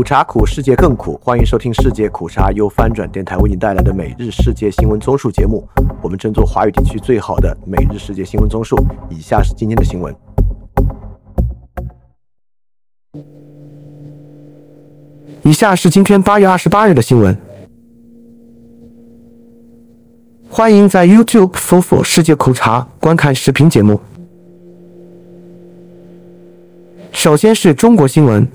苦茶苦，世界更苦。欢迎收听世界苦茶由翻转电台为你带来的每日世界新闻综述节目。我们争做华语地区最好的每日世界新闻综述。以下是今天的新闻。以下是今天八月二十八日的新闻。欢迎在 YouTube 搜索“世界苦茶”观看视频节目。首先是中国新闻。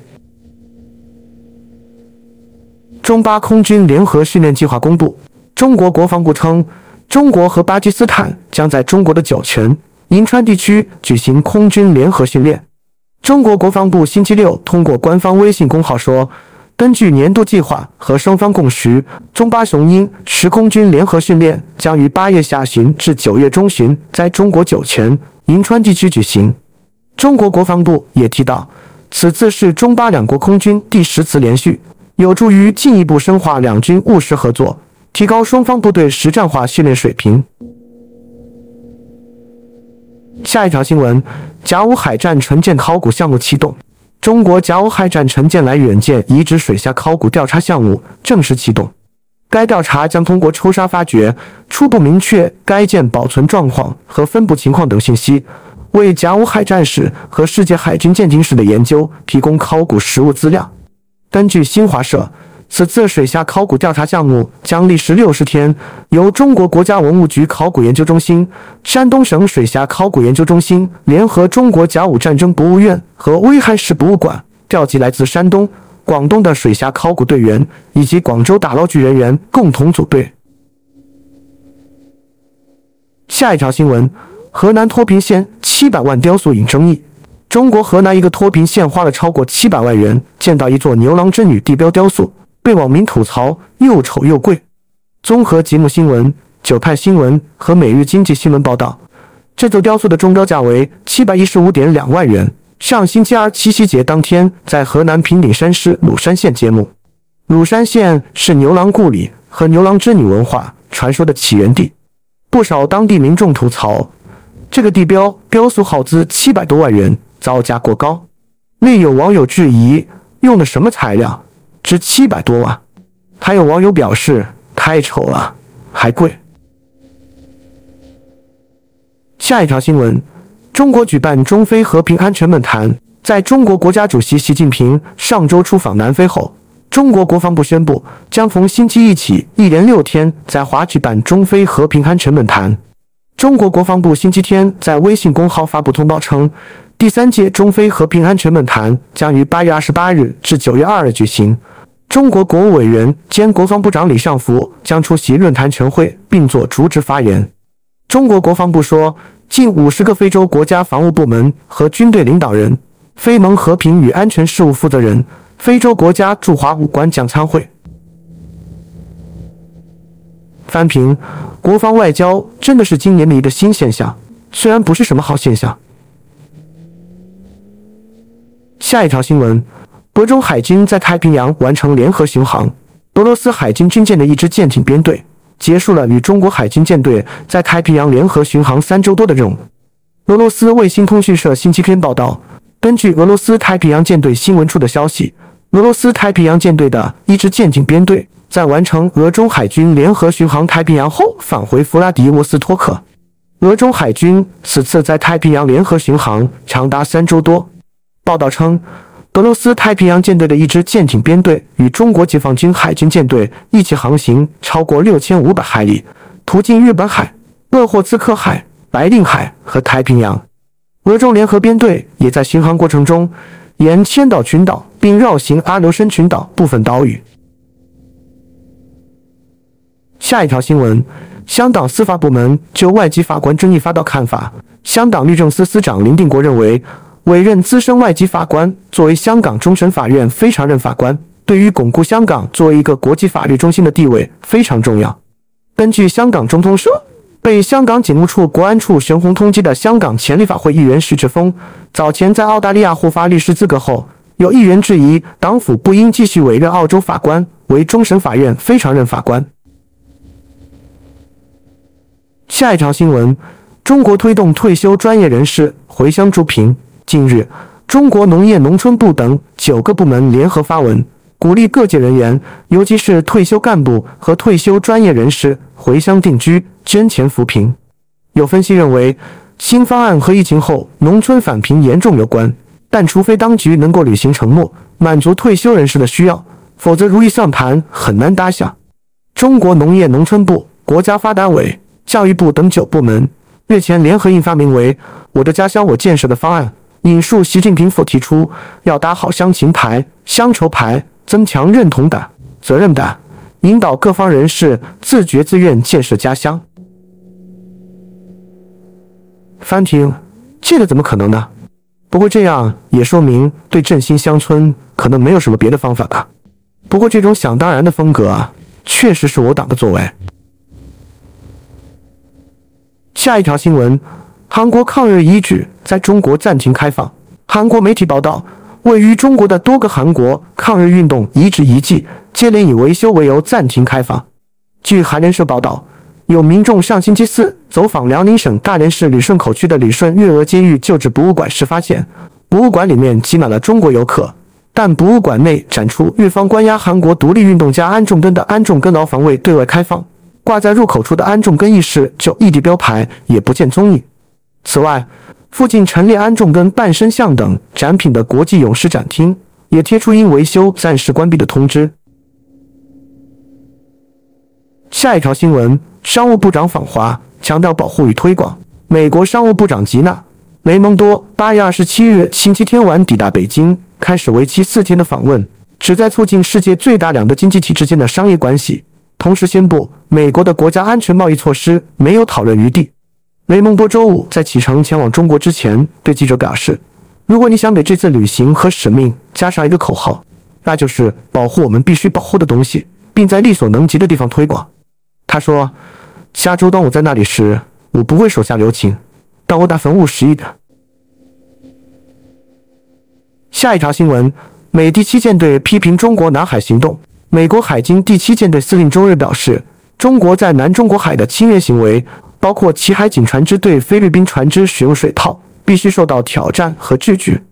中巴空军联合训练计划公布，中国国防部称，中国和巴基斯坦将在中国的酒泉、银川地区举行空军联合训练。中国国防部星期六通过官方微信公号说，根据年度计划和双方共识，中巴雄鹰实空军联合训练将于八月下旬至九月中旬在中国酒泉、银川地区举行。中国国防部也提到，此次是中巴两国空军第十次连续。有助于进一步深化两军务实合作，提高双方部队实战化训练水平。下一条新闻：甲午海战沉舰考古项目启动。中国甲午海战沉舰来远舰遗址水下考古调查项目正式启动。该调查将通过抽沙发掘，初步明确该舰保存状况和分布情况等信息，为甲午海战史和世界海军舰艇史的研究提供考古实物资料。根据新华社，此次水下考古调查项目将历时六十天，由中国国家文物局考古研究中心、山东省水下考古研究中心联合中国甲午战争博物院和威海市博物馆调集来自山东、广东的水下考古队员以及广州打捞局人员共同组队。下一条新闻：河南脱贫县七百万雕塑引争议。中国河南一个脱贫县花了超过七百万元建造一座牛郎织女地标雕塑，被网民吐槽又丑又贵。综合吉木新闻、九派新闻和每日经济新闻报道，这座雕塑的中标价为七百一十五点两万元。上星期二七夕节当天，在河南平顶山市鲁山县揭幕。鲁山县是牛郎故里和牛郎织女文化传说的起源地，不少当地民众吐槽，这个地标雕塑耗资七百多万元。造价过高，另有网友质疑用的什么材料，值七百多万。还有网友表示太丑了，还贵。下一条新闻：中国举办中非和平安全论坛。在中国国家主席习近平上周出访南非后，中国国防部宣布将从星期一起一连六天在华举办中非和平安全论坛。中国国防部星期天在微信公号发布通报称。第三届中非和平安全论坛将于八月二十八日至九月二日举行。中国国务委员兼国防部长李尚福将出席论坛全会并作主旨发言。中国国防部说，近五十个非洲国家防务部门和军队领导人、非盟和平与安全事务负责人、非洲国家驻华武官将参会。翻评：国防外交真的是今年的一个新现象，虽然不是什么好现象。下一条新闻：俄中海军在太平洋完成联合巡航。俄罗斯海军军舰的一支舰艇编队结束了与中国海军舰队在太平洋联合巡航三周多的任务。俄罗斯卫星通讯社星期天报道，根据俄罗斯太平洋舰队新闻处的消息，俄罗斯太平洋舰队的一支舰艇编队在完成俄中海军联合巡航太平洋后返回弗拉迪沃斯托克。俄中海军此次在太平洋联合巡航长达三周多。报道称，俄罗斯太平洋舰队的一支舰艇编队与中国解放军海军舰队一起航行超过六千五百海里，途经日本海、鄂霍次克海、白令海和太平洋。俄中联合编队也在巡航过程中沿千岛群岛并绕行阿留申群岛部分岛屿。下一条新闻：香港司法部门就外籍法官争议发表看法。香港律政司司长林定国认为。委任资深外籍法官作为香港终审法院非常任法官，对于巩固香港作为一个国际法律中心的地位非常重要。根据香港中通社，被香港警务处国安处悬红通缉的香港前立法会议员徐志峰，早前在澳大利亚获发律师资格后，有议员质疑党府不应继续委任澳洲法官为终审法院非常任法官。下一条新闻：中国推动退休专业人士回乡助贫。近日，中国农业农村部等九个部门联合发文，鼓励各界人员，尤其是退休干部和退休专业人士回乡定居，捐钱扶贫。有分析认为，新方案和疫情后农村返贫严重有关，但除非当局能够履行承诺，满足退休人士的需要，否则如意算盘很难打响。中国农业农村部、国家发改委、教育部等九部门日前联合印发名为《我的家乡我建设》的方案，引述习近平所提出，要打好乡情牌、乡愁牌。增强认同感、责任感，引导各方人士自觉自愿建设家乡。翻听，这个怎么可能呢？不过这样也说明对振兴乡村可能没有什么别的方法吧。不过这种想当然的风格啊，确实是我党的作为。下一条新闻：韩国抗日遗址在中国暂停开放。韩国媒体报道。位于中国的多个韩国抗日运动遗址遗迹接连以维修为由暂停开放。据韩联社报道，有民众上星期四走访辽宁省大连市旅顺口区的旅顺月娥监狱旧址博物馆时，发现博物馆里面挤满了中国游客，但博物馆内展出日方关押韩国独立运动家安重根的安重根牢房未对外开放，挂在入口处的安重根义士就异地标牌也不见踪影。此外，附近陈列安重根半身像等展品的国际勇士展厅也贴出因维修暂时关闭的通知。下一条新闻：商务部长访华，强调保护与推广。美国商务部长吉娜·雷蒙多八月二十七日星期天晚抵达北京，开始为期四天的访问，旨在促进世界最大两个经济体之间的商业关系。同时宣布，美国的国家安全贸易措施没有讨论余地。雷蒙多周五在启程前往中国之前，对记者表示：“如果你想给这次旅行和使命加上一个口号，那就是保护我们必须保护的东西，并在力所能及的地方推广。”他说：“下周当我在那里时，我不会手下留情，但我打算务实一点。”下一条新闻：美第七舰队批评中国南海行动。美国海军第七舰队司令周日表示，中国在南中国海的侵略行为。包括其海警船只对菲律宾船只使用水炮，必须受到挑战和制止。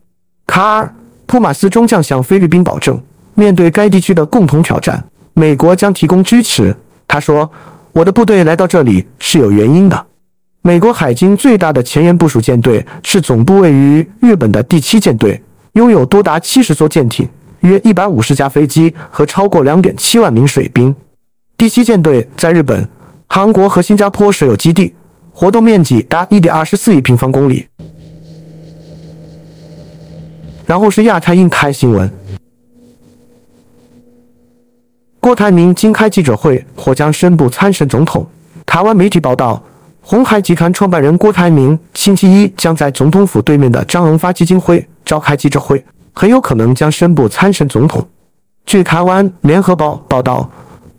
卡尔·普马斯中将向菲律宾保证，面对该地区的共同挑战，美国将提供支持。他说：“我的部队来到这里是有原因的。美国海军最大的前沿部署舰队是总部位于日本的第七舰队，拥有多达七十艘舰艇、约一百五十架飞机和超过两点七万名水兵。第七舰队在日本。”韩国和新加坡设有基地，活动面积达一点二十四亿平方公里。然后是亚太印太新闻。郭台铭今开记者会，或将宣布参选总统。台湾媒体报道，红海集团创办人郭台铭星期一将在总统府对面的张荣发基金会召开记者会，很有可能将宣布参选总统。据台湾联合报报道，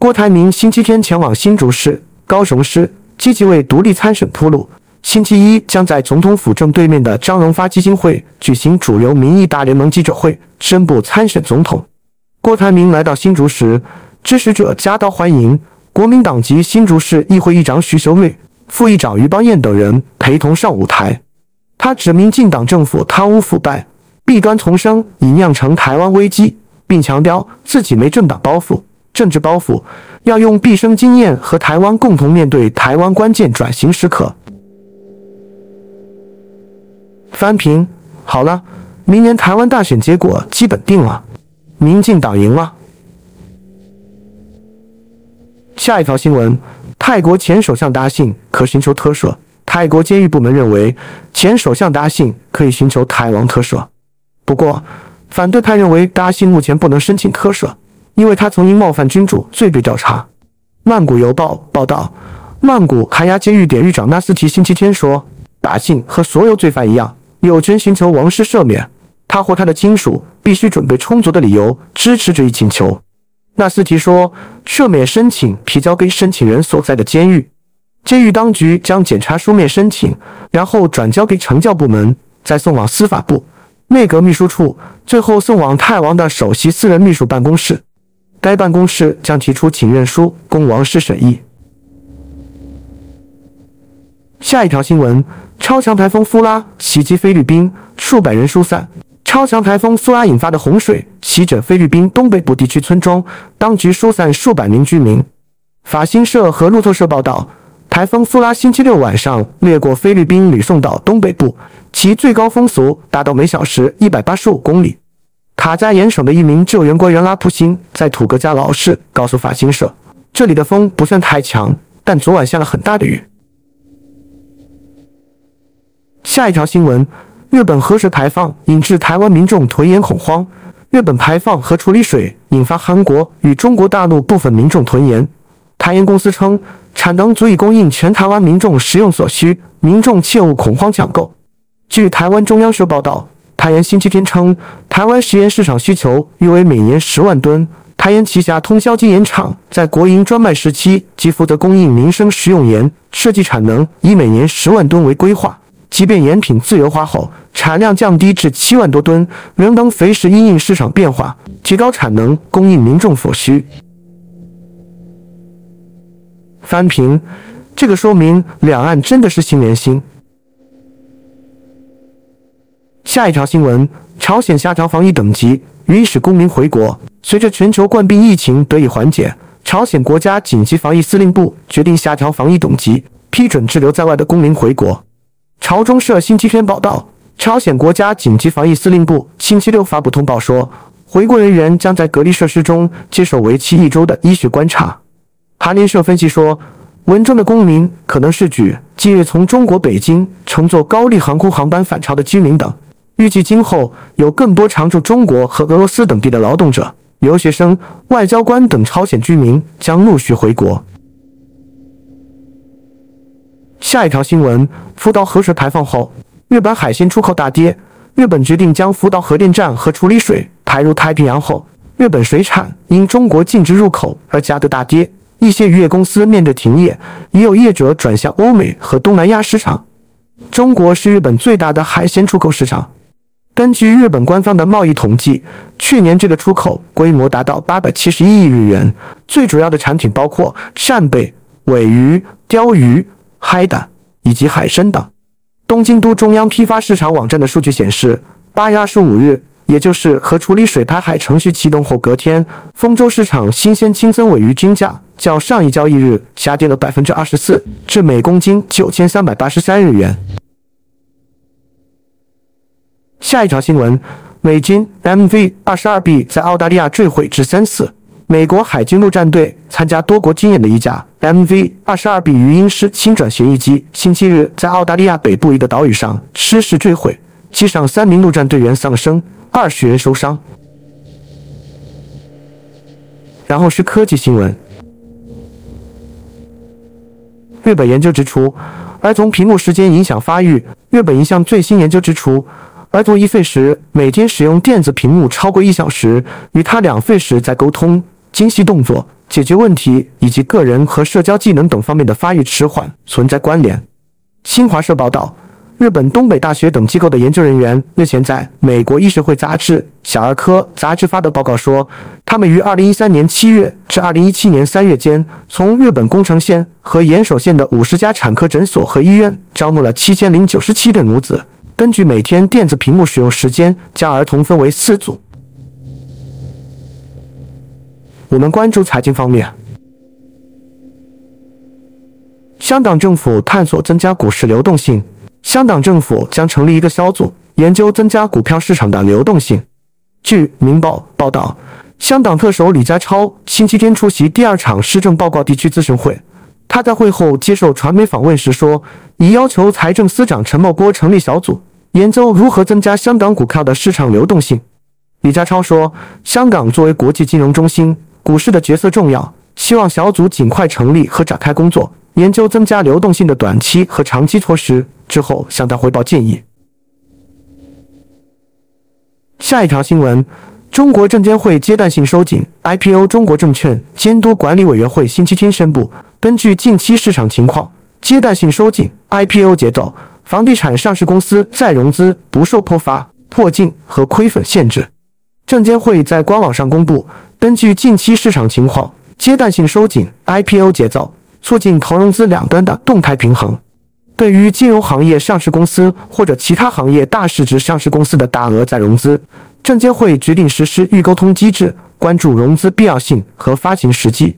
郭台铭星期天前往新竹市。高雄市积极为独立参选铺路。星期一将在总统府正对面的张荣发基金会举行主流民意大联盟记者会，宣布参选总统。郭台铭来到新竹时，支持者夹道欢迎，国民党籍新竹市议会议长许修瑞、副议长于邦彦等人陪同上舞台。他指民进党政府贪污腐败、弊端丛生，已酿成台湾危机，并强调自己没政党包袱、政治包袱。要用毕生经验和台湾共同面对台湾关键转型时刻。翻平好了，明年台湾大选结果基本定了，民进党赢了。下一条新闻：泰国前首相达信可寻求特赦。泰国监狱部门认为，前首相达信可以寻求台王特赦。不过，反对派认为达信目前不能申请特赦。因为他曾因冒犯君主罪被调查。曼谷邮报报道，曼谷海牙监狱典狱长纳斯提星期天说，达信和所有罪犯一样，有权寻求王室赦免。他或他的亲属必须准备充足的理由支持这一请求。纳斯提说，赦免申请提交给申请人所在的监狱，监狱当局将检查书面申请，然后转交给惩教部门，再送往司法部、内阁秘书处，最后送往泰王的首席私人秘书办公室。该办公室将提出请愿书供王室审议。下一条新闻：超强台风“苏拉”袭击菲律宾，数百人疏散。超强台风苏拉引发的洪水席卷菲律宾东北部地区村庄，当局疏散数百名居民。法新社和路透社报道，台风苏拉星期六晚上掠过菲律宾吕宋岛东北部，其最高风速达到每小时一百八十五公里。卡加延省的一名救援官员拉普辛在土格加劳市告诉法新社，这里的风不算太强，但昨晚下了很大的雨。下一条新闻：日本核水排放引致台湾民众囤盐恐慌。日本排放核处理水引发韩国与中国大陆部分民众囤盐。台盐公司称，产能足以供应全台湾民众食用所需，民众切勿恐慌抢购。据台湾中央社报道，台盐星期天称，台湾食盐市场需求约为每年十万吨。台盐旗下通宵精盐厂在国营专卖时期即负责供应民生食用盐，设计产能以每年十万吨为规划。即便盐品自由化后，产量降低至七万多吨，仍能随时因应市场变化，提高产能，供应民众所需。翻平，这个说明两岸真的是心连心。下一条新闻：朝鲜下调防疫等级，允许公民回国。随着全球冠病疫情得以缓解，朝鲜国家紧急防疫司令部决定下调防疫等级，批准滞留在外的公民回国。朝中社星期天报道，朝鲜国家紧急防疫司令部星期六发布通报说，回国人员将在隔离设施中接受为期一周的医学观察。韩联社分析说，文中的公民可能是指近日从中国北京乘坐高丽航空航班返朝的居民等。预计今后有更多常驻中国和俄罗斯等地的劳动者、留学生、外交官等朝鲜居民将陆续回国。下一条新闻：福岛核水排放后，日本海鲜出口大跌。日本决定将福岛核电站核处理水排入太平洋后，日本水产因中国禁止入口而价格大跌。一些渔业公司面对停业，也有业者转向欧美和东南亚市场。中国是日本最大的海鲜出口市场。根据日本官方的贸易统计，去年这个出口规模达到八百七十一亿日元。最主要的产品包括扇贝、尾鱼、鲷鱼。海胆以及海参等。东京都中央批发市场网站的数据显示，八月二十五日，也就是核处理水排海程序启动后隔天，丰州市场新鲜清蒸尾鱼均价较上一交易日下跌了百分之二十四，至每公斤九千三百八十三日元。下一条新闻：美军 MV 二十二 B 在澳大利亚坠毁致三死。美国海军陆战队参加多国军演的一架 MV 二十二 B 鱼鹰式轻转旋翼机，星期日在澳大利亚北部一个岛屿上失事坠毁，机上三名陆战队员丧生，二十人受伤。然后是科技新闻。日本研究指出，儿童屏幕时间影响发育。日本一项最新研究指出。儿童一岁时每天使用电子屏幕超过一小时，与他两岁时在沟通、精细动作、解决问题以及个人和社交技能等方面的发育迟缓存在关联。新华社报道，日本东北大学等机构的研究人员日前在美国医学会杂志《小儿科》杂志发的报告说，他们于2013年7月至2017年3月间，从日本宫城县和岩手县的50家产科诊所和医院招募了7097对母子。根据每天电子屏幕使用时间，将儿童分为四组。我们关注财经方面，香港政府探索增加股市流动性。香港政府将成立一个小组，研究增加股票市场的流动性。据《明报》报道，香港特首李家超星期天出席第二场施政报告地区咨询会。他在会后接受传媒访问时说，已要求财政司长陈茂波成立小组，研究如何增加香港股票的市场流动性。李家超说，香港作为国际金融中心，股市的角色重要，希望小组尽快成立和展开工作，研究增加流动性的短期和长期措施，之后向他汇报建议。下一条新闻。中国证监会阶段性收紧 IPO。中国证券监督管理委员会星期天宣布，根据近期市场情况，阶段性收紧 IPO 节奏，房地产上市公司再融资不受破发、破净和亏损限制。证监会在官网上公布，根据近期市场情况，阶段性收紧 IPO 节奏，促进投融资两端的动态平衡。对于金融行业上市公司或者其他行业大市值上市公司的大额再融资，证监会决定实施预沟通机制，关注融资必要性和发行时机。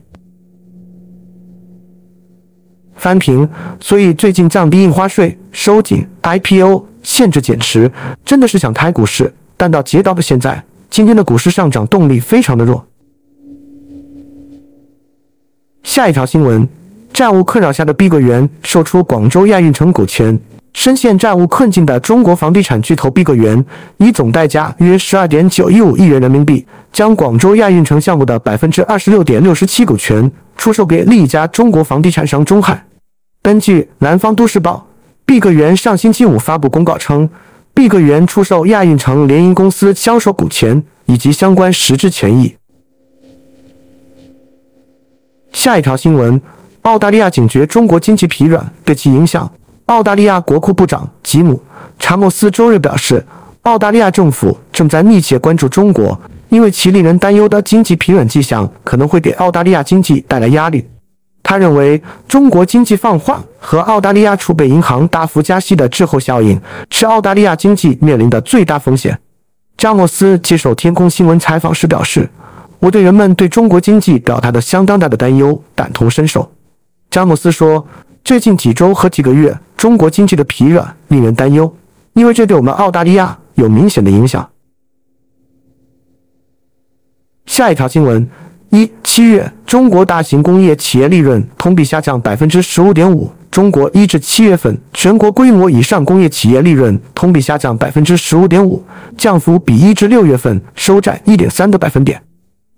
翻平，所以最近降低印花税、收紧 IPO 限制减持，真的是想抬股市，但到截到的现在，今天的股市上涨动力非常的弱。下一条新闻：债务困扰下的碧桂园售出广州亚运城股权。深陷债务困境的中国房地产巨头碧桂园，以总代价约十二点九一五亿元人民币，将广州亚运城项目的百分之二十六点六七股权出售给另一家中国房地产商中海。根据《南方都市报》，碧桂园上星期五发布公告称，碧桂园出售亚运城联营公司销售股权以及相关实质权益。下一条新闻：澳大利亚警觉中国经济疲软对其影响。澳大利亚国库部长吉姆·查莫斯周日表示，澳大利亚政府正在密切关注中国，因为其令人担忧的经济疲软迹象可能会给澳大利亚经济带来压力。他认为，中国经济放缓和澳大利亚储备银行大幅加息的滞后效应是澳大利亚经济面临的最大风险。詹莫斯接受天空新闻采访时表示：“我对人们对中国经济表达的相当大的担忧感同身受。”詹莫斯说。最近几周和几个月，中国经济的疲软令人担忧，因为这对我们澳大利亚有明显的影响。下一条新闻：一七月，中国大型工业企业利润同比下降百分之十五点五。中国一至七月份全国规模以上工业企业利润同比下降百分之十五点五，降幅比一至六月份收窄一点三个百分点。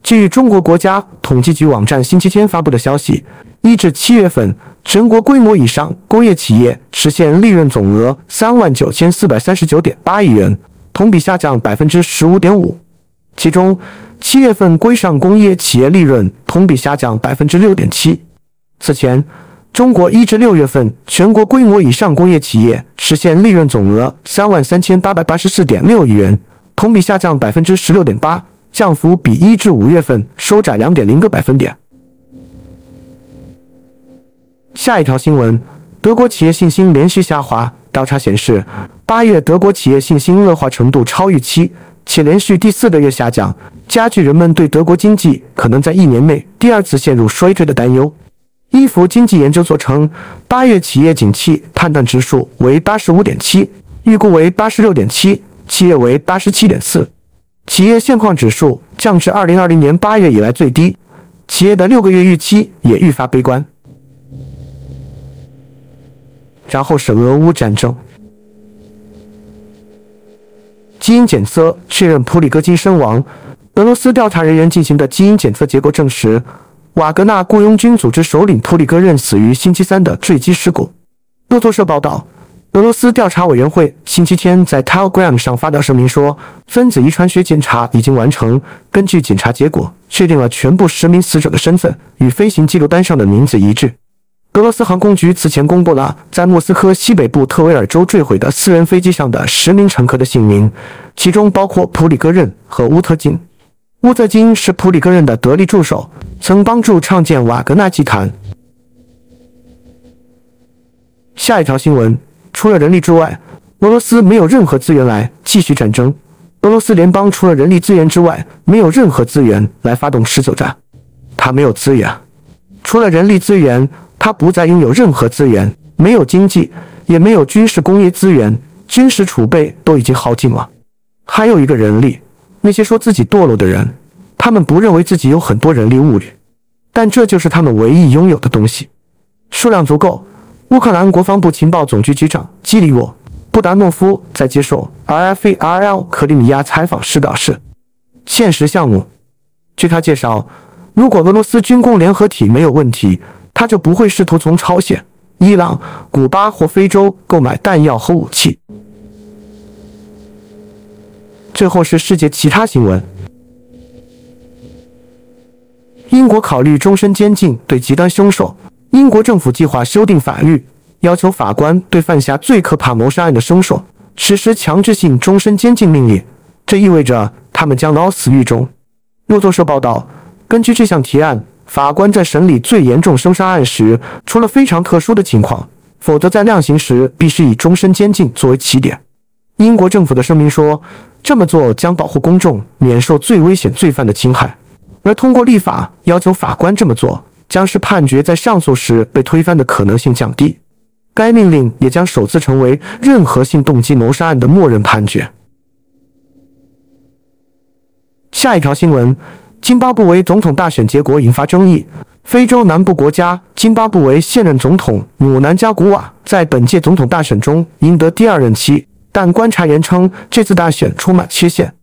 据中国国家统计局网站星期天发布的消息，一至七月份。全国规模以上工业企业实现利润总额三万九千四百三十九点八亿元，同比下降百分之十五点五。其中，七月份规上工业企业利润同比下降百分之六点七。此前，中国一至六月份全国规模以上工业企业实现利润总额三万三千八百八十四点六亿元，同比下降百分之十六点八，降幅比一至五月份收窄两点零个百分点。下一条新闻：德国企业信心连续下滑。调查显示，八月德国企业信心恶化程度超预期，且连续第四个月下降，加剧人们对德国经济可能在一年内第二次陷入衰退的担忧。伊弗经济研究所称，八月企业景气判断指数为八十五点七，预估为八十六点七，七月为八十七点四。企业现况指数降至二零二零年八月以来最低，企业的六个月预期也愈发悲观。然后是俄乌战争，基因检测确认普里戈金身亡。俄罗斯调查人员进行的基因检测结果证实，瓦格纳雇佣军组织首领普里戈任死于星期三的坠机事故。路透社报道，俄罗斯调查委员会星期天在 Telegram 上发表声明说，分子遗传学检查已经完成，根据检查结果，确定了全部十名死者的身份与飞行记录单上的名字一致。俄罗斯航空局此前公布了在莫斯科西北部特维尔州坠毁的私人飞机上的十名乘客的姓名，其中包括普里戈任和乌特金。乌特金是普里戈任的得力助手，曾帮助创建瓦格纳集团。下一条新闻：除了人力之外，俄罗斯没有任何资源来继续战争。俄罗斯联邦除了人力资源之外，没有任何资源来发动持久战。他没有资源，除了人力资源。他不再拥有任何资源，没有经济，也没有军事工业资源，军事储备都已经耗尽了。还有一个人力，那些说自己堕落的人，他们不认为自己有很多人力物力，但这就是他们唯一拥有的东西，数量足够。乌克兰国防部情报总局局长基里沃·布达诺夫在接受 RFA RL 克里米亚采访时表示：“现实项目，据他介绍，如果俄罗斯军工联合体没有问题。”他就不会试图从朝鲜、伊朗、古巴或非洲购买弹药和武器。最后是世界其他新闻：英国考虑终身监禁对极端凶手。英国政府计划修订法律，要求法官对犯下最可怕谋杀案的凶手实施强制性终身监禁命令。这意味着他们将老死狱中。路透社报道，根据这项提案。法官在审理最严重凶杀案时，除了非常特殊的情况，否则在量刑时必须以终身监禁作为起点。英国政府的声明说，这么做将保护公众免受最危险罪犯的侵害，而通过立法要求法官这么做，将是判决在上诉时被推翻的可能性降低。该命令也将首次成为任何性动机谋杀案的默认判决。下一条新闻：津巴布韦总统大选结果引发争议。非洲南部国家津巴布韦现任总统姆南加古瓦在本届总统大选中赢得第二任期，但观察员称这次大选充满缺陷。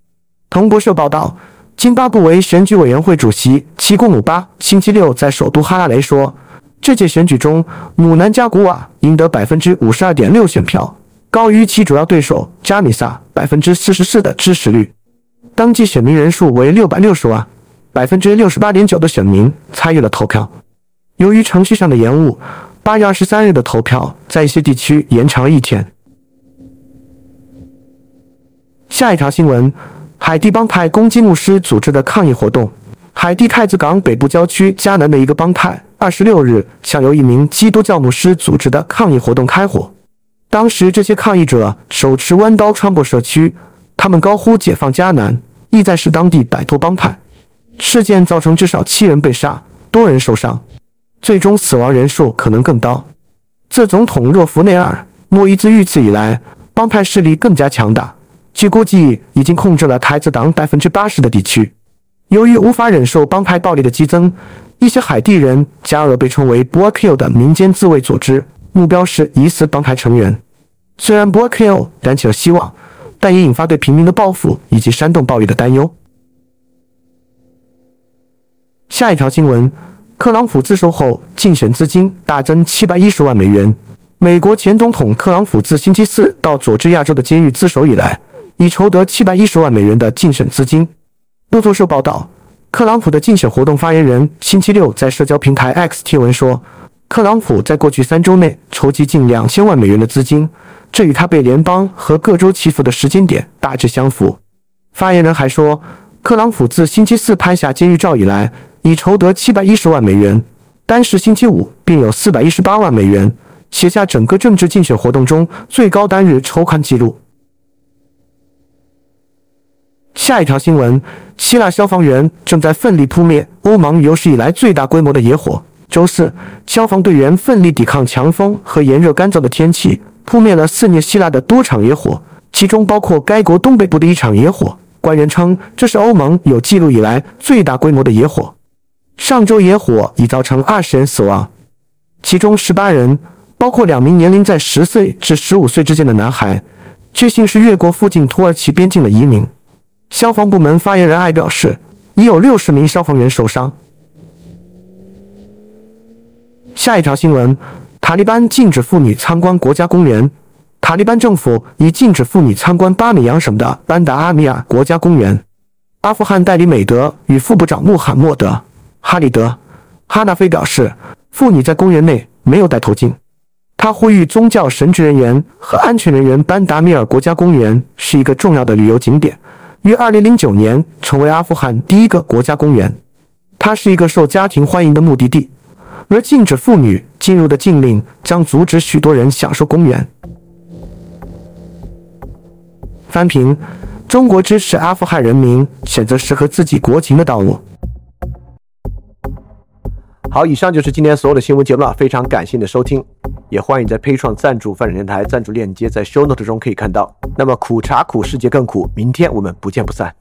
彭博社报道，津巴布韦选举委员会主席齐古姆巴星期六在首都哈拉雷说，这届选举中姆南加古瓦赢得百分之五十二点六选票，高于其主要对手加米萨百分之四十四的支持率。当地选民人数为六百六十万。百分之六十八点九的选民参与了投票。由于程序上的延误，八月二十三日的投票在一些地区延长了一天。下一条新闻：海地帮派攻击牧师组织的抗议活动。海地太子港北部郊区加南的一个帮派，二十六日向由一名基督教牧师组织的抗议活动开火。当时，这些抗议者手持弯刀穿过社区，他们高呼“解放加南”，意在使当地摆脱帮派。事件造成至少七人被杀，多人受伤，最终死亡人数可能更高。自总统若弗内尔·莫伊兹遇刺以来，帮派势力更加强大，据估计已经控制了台子党百分之八十的地区。由于无法忍受帮派暴力的激增，一些海地人加入了被称为 b o a k i l 的民间自卫组织，目标是疑似帮派成员。虽然 Boakill 燃起了希望，但也引发对平民的报复以及煽动暴力的担忧。下一条新闻：特朗普自首后，竞选资金大增七百一十万美元。美国前总统特朗普自星期四到佐治亚州的监狱自首以来，已筹得七百一十万美元的竞选资金。路透社报道，特朗普的竞选活动发言人星期六在社交平台 X 贴文说，特朗普在过去三周内筹集近两千万美元的资金，这与他被联邦和各州祈福的时间点大致相符。发言人还说，特朗普自星期四拍下监狱照以来。已筹得七百一十万美元，单是星期五便有四百一十八万美元，写下整个政治竞选活动中最高单日筹款记录。下一条新闻：希腊消防员正在奋力扑灭欧盟有史以来最大规模的野火。周四，消防队员奋力抵抗强风和炎热干燥的天气，扑灭了肆虐希腊的多场野火，其中包括该国东北部的一场野火。官员称，这是欧盟有记录以来最大规模的野火。上周野火已造成二十人死亡，其中十八人包括两名年龄在十岁至十五岁之间的男孩，确信是越过附近土耳其边境的移民。消防部门发言人艾表示，已有六十名消防员受伤。下一条新闻：塔利班禁止妇女参观国家公园。塔利班政府已禁止妇女参观巴米扬省的班达阿米尔国家公园。阿富汗代理美德与副部长穆罕默德。哈里德·哈纳菲表示，妇女在公园内没有戴头巾。他呼吁宗教神职人员和安全人员。班达米尔国家公园是一个重要的旅游景点，于2009年成为阿富汗第一个国家公园。它是一个受家庭欢迎的目的地，而禁止妇女进入的禁令将阻止许多人享受公园。翻评：中国支持阿富汗人民选择适合自己国情的道路。好，以上就是今天所有的新闻节目了。非常感谢你的收听，也欢迎在倍创赞助范展电台赞助链接在 Show Note 中可以看到。那么苦茶苦，世界更苦，明天我们不见不散。